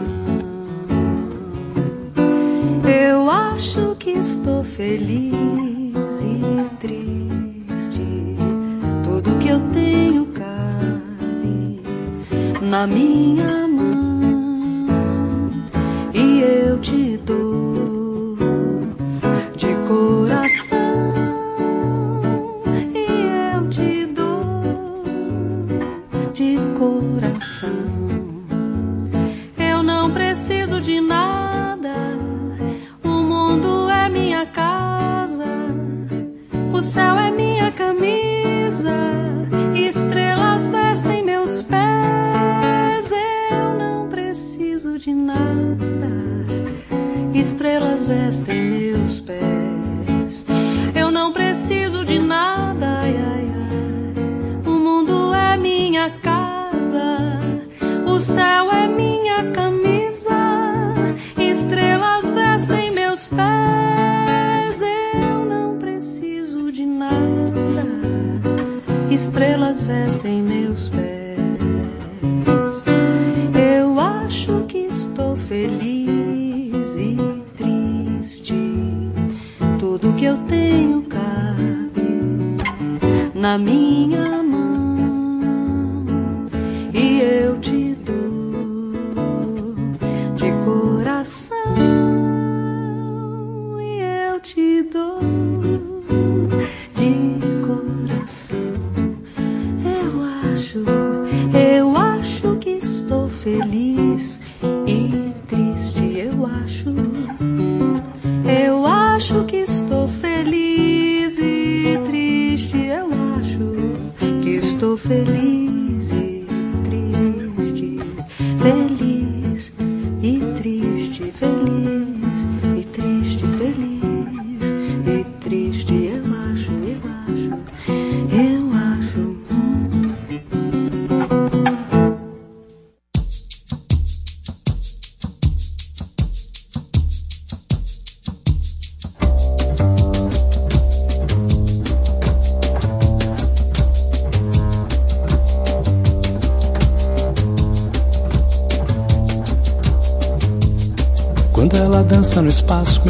Eu acho que estou feliz. No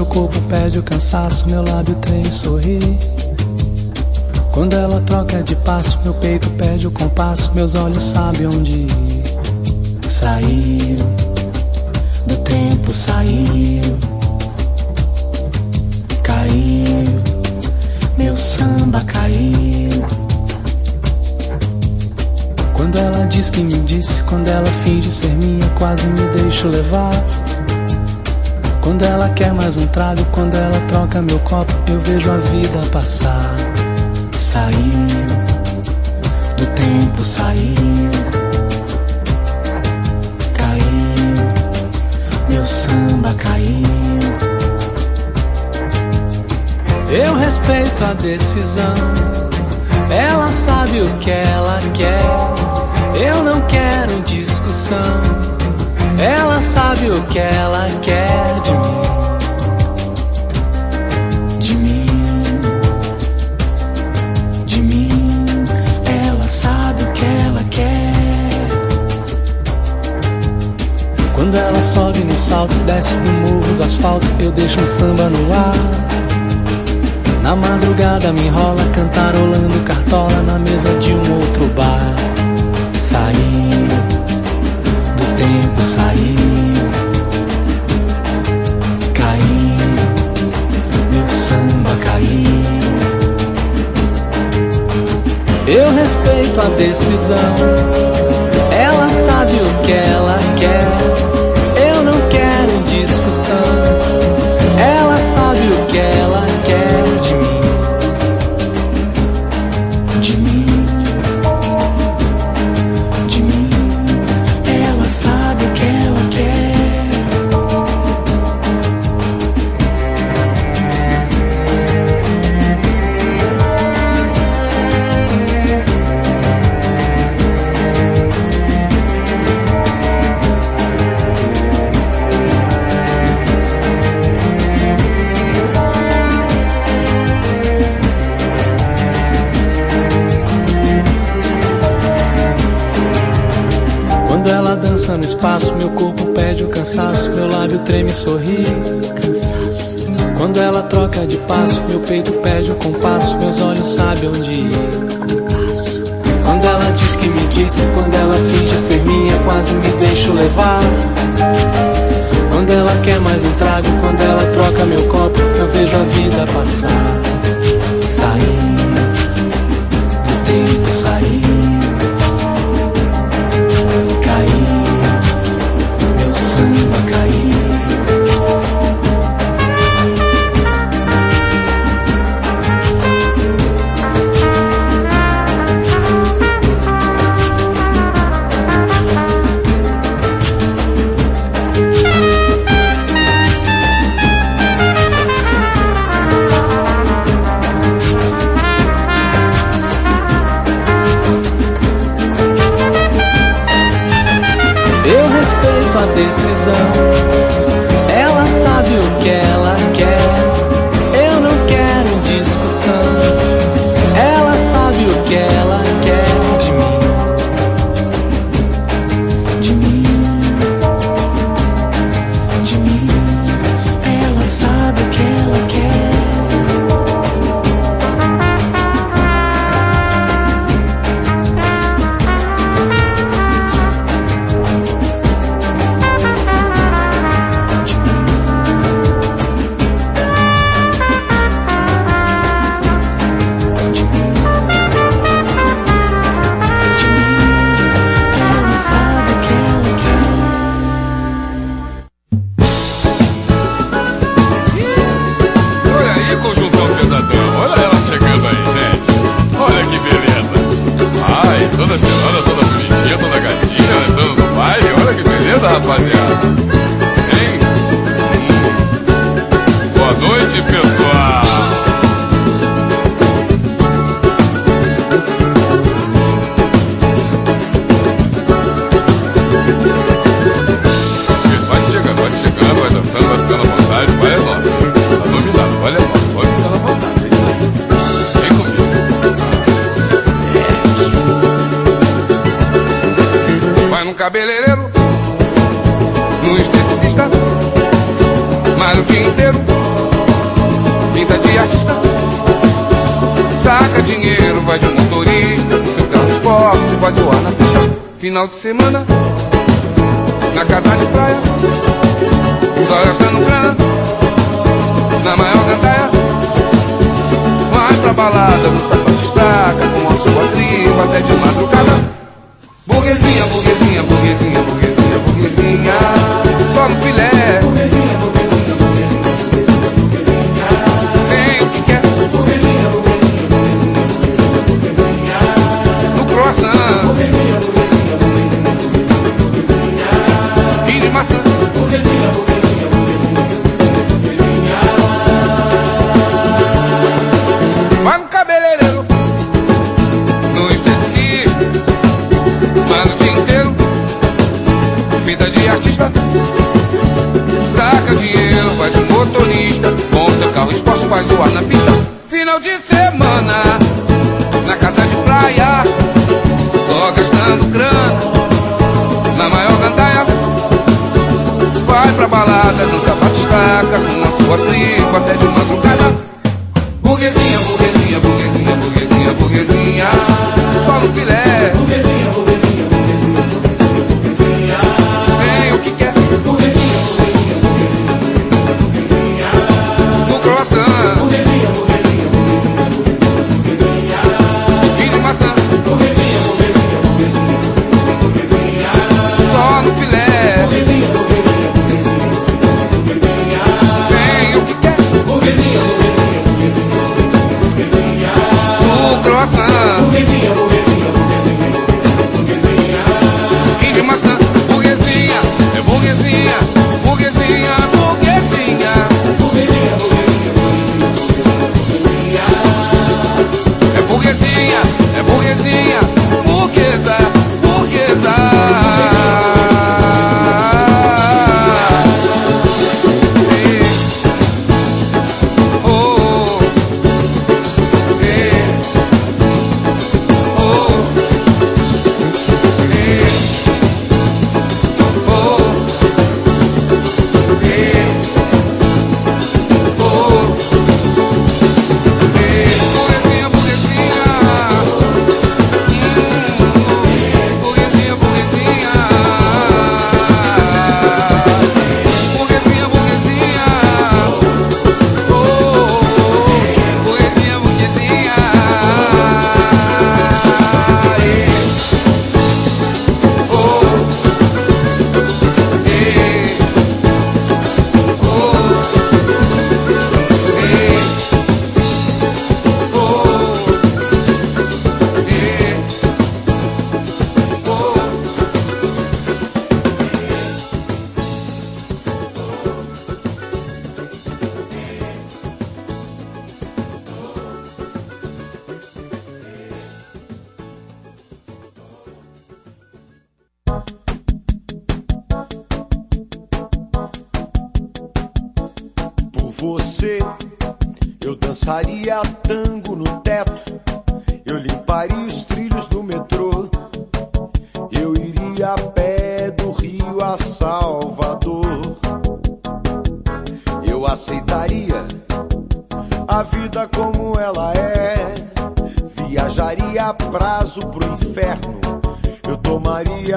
meu corpo pede o cansaço, meu lábio tem sorrir. Quando ela troca de passo, meu peito pede o compasso, meus olhos sabem onde ir. Sair do tempo, sair, cair, meu samba cair. Quando ela diz que me disse, quando ela finge ser minha, quase me deixo levar. Quando ela quer mais um trago, quando ela troca meu copo, eu vejo a vida passar. Sair do tempo, sair. Cair, meu samba cair. Eu respeito a decisão. Ela sabe o que ela quer. Eu não quero discussão. Ela sabe o que ela quer de mim. De mim. De mim. Ela sabe o que ela quer. Quando ela sobe no salto, desce do morro do asfalto, eu deixo um samba no ar. Na madrugada me rola cantarolando cartola na mesa de um outro bar. Saindo tempo, saí. Caí, meu samba caiu. Eu respeito a decisão. Espaço, meu corpo pede o cansaço, meu lábio treme e sorri. Quando ela troca de passo, meu peito pede o compasso, meus olhos sabem onde ir. Quando ela diz que me disse, quando ela finge ser minha, quase me deixo levar. Quando ela quer mais um trago, quando ela troca meu copo, eu vejo a vida passar. O dia inteiro, pinta de artista, saca dinheiro, vai de motorista, no seu carro esporte, vai zoar na pista. Final de semana, na casa de praia, só gastando grana, na maior gandaia. Vai pra balada, no sapato estaca, com a sua tribo até de madrugada. Burguesinha, burguesinha, burguesinha, burguesinha, burguesinha, só no filé. Burguesinha,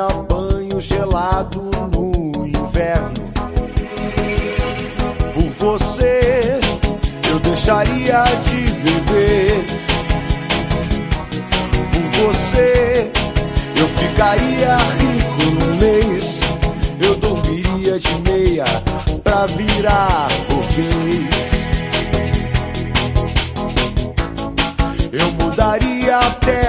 Era banho gelado no inverno. Por você, eu deixaria de beber. Por você, eu ficaria rico no mês. Eu dormiria de meia pra virar burguês. Eu mudaria até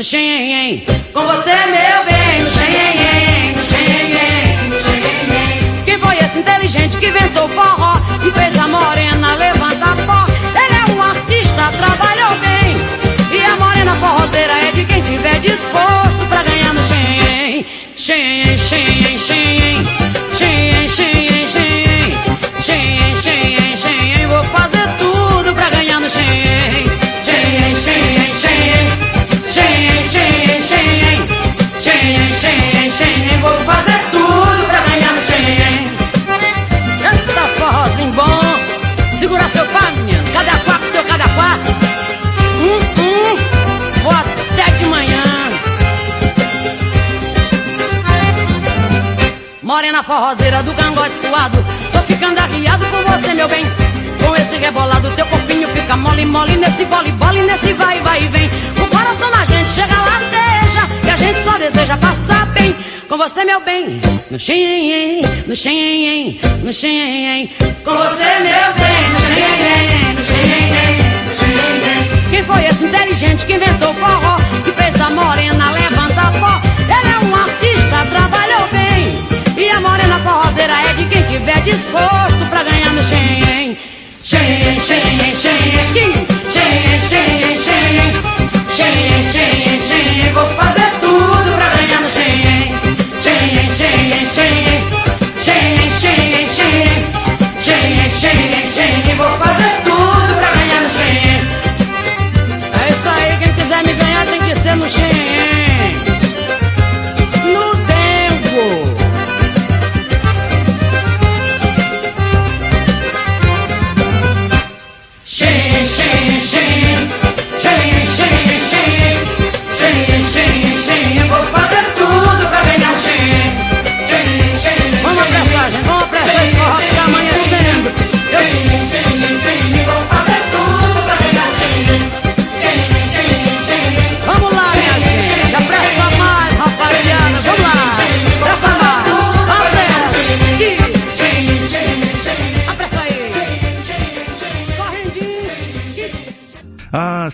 no xenhen Com você, meu bem No xenhen, no xenhen, no xenhen Quem foi esse inteligente que inventou forró? E fez a morena levantar pó. Ele é um artista, trabalhou bem. E a morena forrozeira é de quem tiver disposto pra ganhar no xenhen Xenhen, xenhen, suado Tô ficando arriado por você, meu bem. Com esse rebolado, teu corpinho fica mole, mole Nesse bole, bole, nesse vai, vai e vem O coração da gente chega lateja E a gente só deseja passar bem. Com você, meu bem No xenhen, no xenhen, no xenhen Com você, meu bem No xenhen, no xenhen, no xenhen Quem foi esse inteligente que inventou forró Que fez a morena levantar pó? Ele é um artista, a forrozeira é de quem tiver disposto pra ganhar no xenhen. Xenhen, xenhen, xenhen, aqui. Xenhen, xenhen, xenhen. Xenhen, xenhen, xenhen. Vou fazer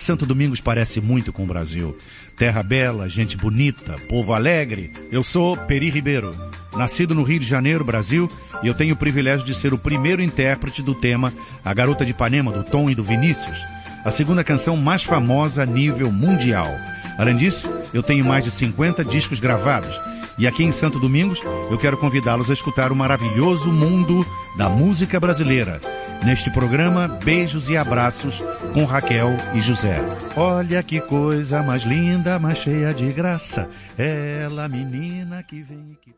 Santo Domingos parece muito com o Brasil. Terra bela, gente bonita, povo alegre. Eu sou Peri Ribeiro, nascido no Rio de Janeiro, Brasil, e eu tenho o privilégio de ser o primeiro intérprete do tema A Garota de Ipanema, do Tom e do Vinícius, a segunda canção mais famosa a nível mundial. Além disso, eu tenho mais de 50 discos gravados. E aqui em Santo Domingos, eu quero convidá-los a escutar o maravilhoso mundo da música brasileira. Neste programa, beijos e abraços com Raquel e José. Olha que coisa mais linda, mais cheia de graça. Ela, menina que vem e que.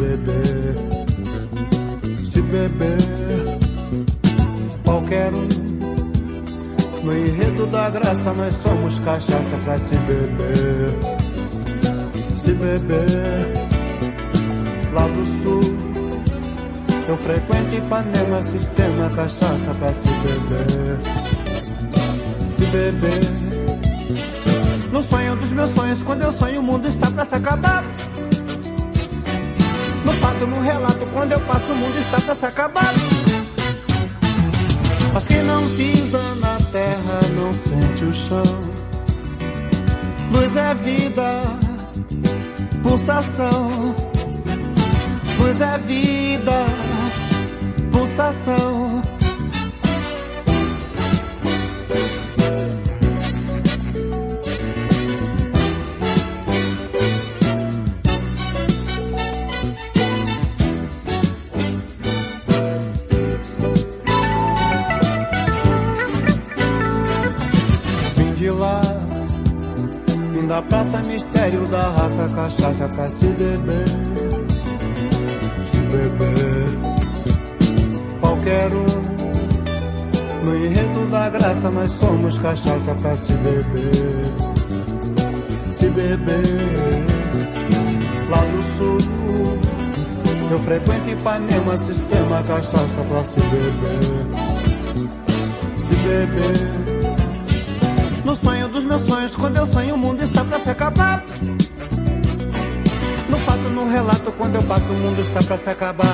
beber, se beber, qualquer um. No enredo da graça, nós somos cachaça pra se beber, se beber. Lá do sul, eu frequento Ipanema, sistema cachaça pra se beber. o mundo está pra se acabar. Ipanema, sistema, cachaça pra se beber. Se beber. No sonho dos meus sonhos, quando eu sonho, o mundo está pra se acabar. No fato, no relato, quando eu passo, o mundo está pra se acabar.